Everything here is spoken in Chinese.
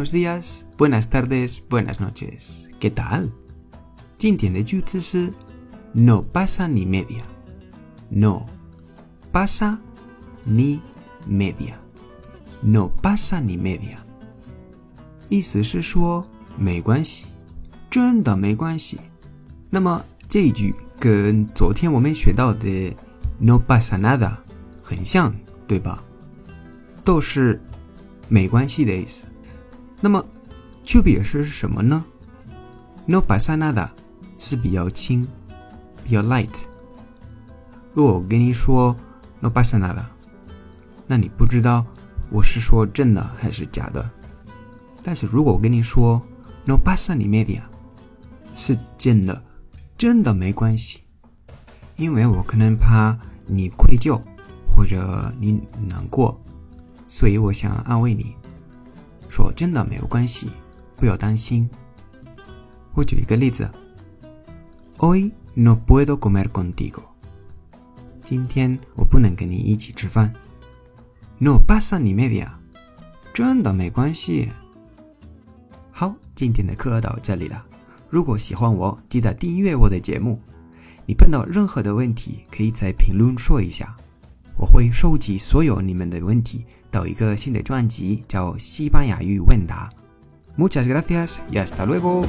Buenos días, buenas tardes, buenas noches. ¿Qué tal? 今天的句子是 No pasa ni media. No pasa ni media. No pasa ni media. 意思是说没关系，真的没关系。那么这一句跟昨天我们学到的 No pasa nada 很像，对吧？都是没关系的意思。 那么区别是什么呢？No pasa nada 是比较轻，比较 light。如果我跟你说 No pasa nada，那你不知道我是说真的还是假的。但是如果我跟你说 No pasa ni media，是真的，真的没关系，因为我可能怕你愧疚或者你难过，所以我想安慰你。说真的没有关系，不要担心。我举一个例子：Hoy no puedo comer contigo。今天我不能跟你一起吃饭。No pasa ni media。真的没关系。好，今天的课到这里了。如果喜欢我，记得订阅我的节目。你碰到任何的问题，可以在评论说一下。我会收集所有你们的问题到一个新的专辑，叫《西班牙语问答》。Muchas gracias y hasta luego。